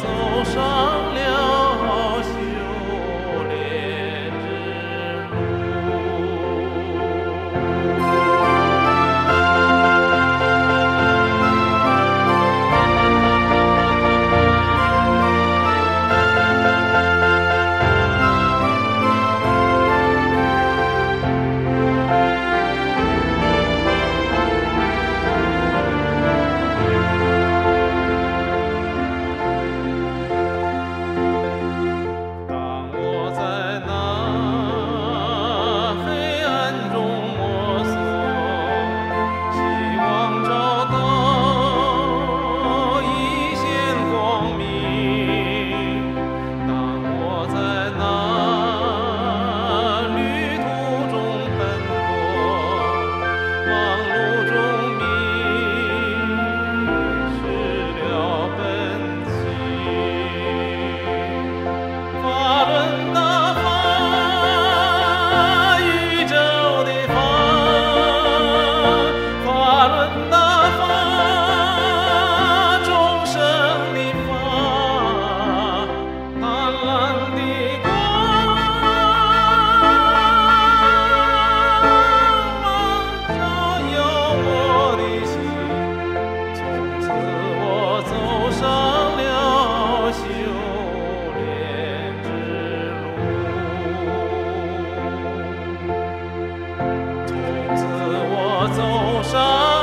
走上 sun.